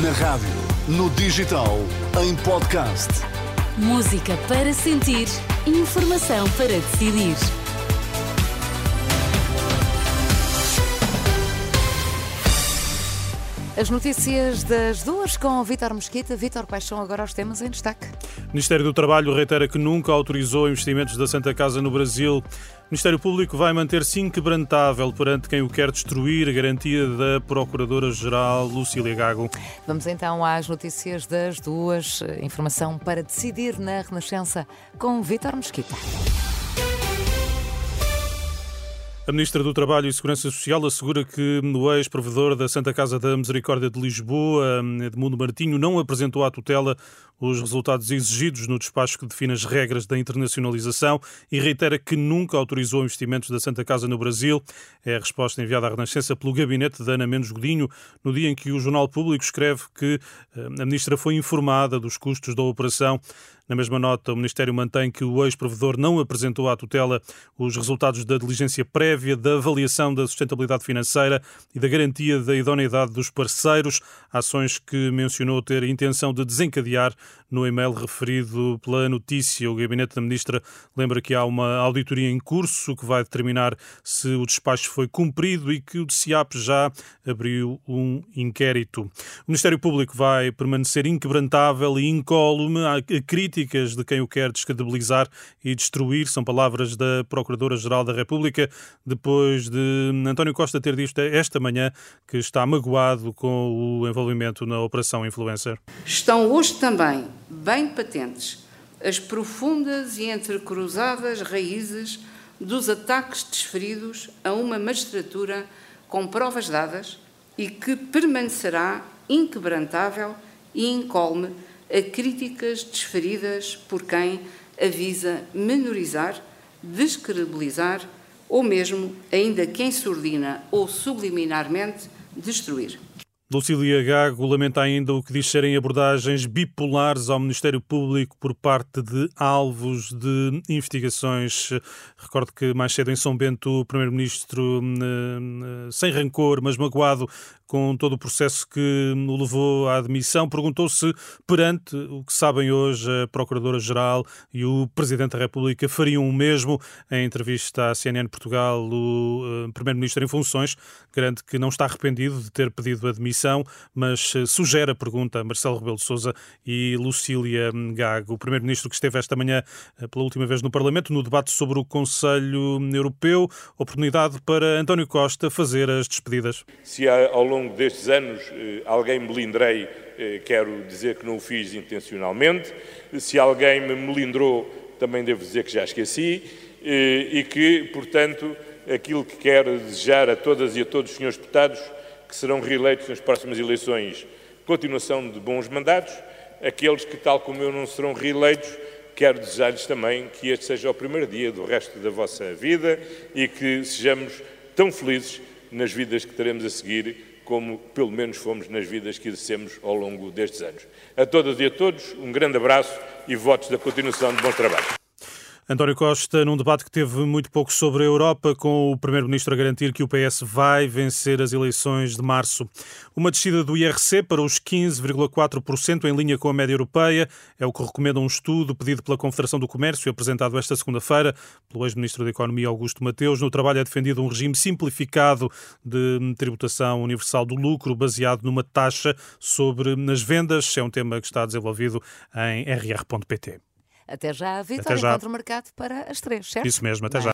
Na rádio, no digital, em podcast. Música para sentir, informação para decidir. As notícias das duas com Vítor Mosquita. Vítor, quais são agora os temas em destaque? O Ministério do Trabalho reitera que nunca autorizou investimentos da Santa Casa no Brasil. O Ministério Público vai manter-se inquebrantável perante quem o quer destruir, garantia da Procuradora-Geral Lucília Gago. Vamos então às notícias das duas. Informação para decidir na Renascença com Vítor Mosquita. A Ministra do Trabalho e Segurança Social assegura que o ex-provedor da Santa Casa da Misericórdia de Lisboa, Edmundo Martinho, não apresentou à tutela os resultados exigidos no despacho que define as regras da internacionalização e reitera que nunca autorizou investimentos da Santa Casa no Brasil. É a resposta enviada à Renascença pelo gabinete de Ana Mendes Godinho, no dia em que o Jornal Público escreve que eh, a Ministra foi informada dos custos da operação. Na mesma nota, o Ministério mantém que o ex-provedor não apresentou à tutela os resultados da diligência prévia, da avaliação da sustentabilidade financeira e da garantia da idoneidade dos parceiros, ações que mencionou ter intenção de desencadear no e-mail referido pela notícia. O Gabinete da Ministra lembra que há uma auditoria em curso que vai determinar se o despacho foi cumprido e que o DCIAP já abriu um inquérito. O Ministério Público vai permanecer inquebrantável e incólume a críticas de quem o quer descredibilizar e destruir. São palavras da Procuradora-Geral da República, depois de António Costa ter dito esta manhã que está magoado com o envolvimento na Operação Influencer. Estão hoje também bem patentes as profundas e entrecruzadas raízes dos ataques desferidos a uma magistratura com provas dadas e que permanecerá inquebrantável e incólume a críticas desferidas por quem avisa menorizar, descredibilizar ou mesmo, ainda que ensurdina ou subliminarmente, destruir. Lucília Gago lamenta ainda o que diz serem abordagens bipolares ao Ministério Público por parte de alvos de investigações. Recordo que mais cedo em São Bento o Primeiro-Ministro, eh, sem rancor, mas magoado com todo o processo que o levou à admissão, perguntou se, perante o que sabem hoje a Procuradora-Geral e o Presidente da República, fariam o mesmo. Em entrevista à CNN Portugal, o eh, Primeiro-Ministro em funções garante que não está arrependido de ter pedido admissão, mas eh, sugere a pergunta a Marcelo Rebelo de Sousa e Lucília Gago, o Primeiro-Ministro que esteve esta manhã eh, pela última vez no Parlamento, no debate sobre o Conselho Europeu, oportunidade para António Costa fazer as despedidas. Se ao longo longo destes anos eh, alguém me melindrei, eh, quero dizer que não o fiz intencionalmente. Se alguém me melindrou, também devo dizer que já esqueci. Eh, e que, portanto, aquilo que quero desejar a todas e a todos os senhores deputados que serão reeleitos nas próximas eleições, continuação de bons mandatos. Aqueles que, tal como eu, não serão reeleitos, quero desejar-lhes também que este seja o primeiro dia do resto da vossa vida e que sejamos tão felizes nas vidas que teremos a seguir como pelo menos fomos nas vidas que exercemos ao longo destes anos. A todas e a todos, um grande abraço e votos da continuação de bons trabalhos. António Costa, num debate que teve muito pouco sobre a Europa, com o Primeiro-Ministro a garantir que o PS vai vencer as eleições de março. Uma descida do IRC para os 15,4% em linha com a média europeia é o que recomenda um estudo pedido pela Confederação do Comércio, apresentado esta segunda-feira pelo ex-Ministro da Economia Augusto Mateus. No trabalho é defendido um regime simplificado de tributação universal do lucro, baseado numa taxa sobre as vendas. É um tema que está desenvolvido em rr.pt. Até já, Vitor. Encontro marcado para as três, certo? Isso mesmo, até já.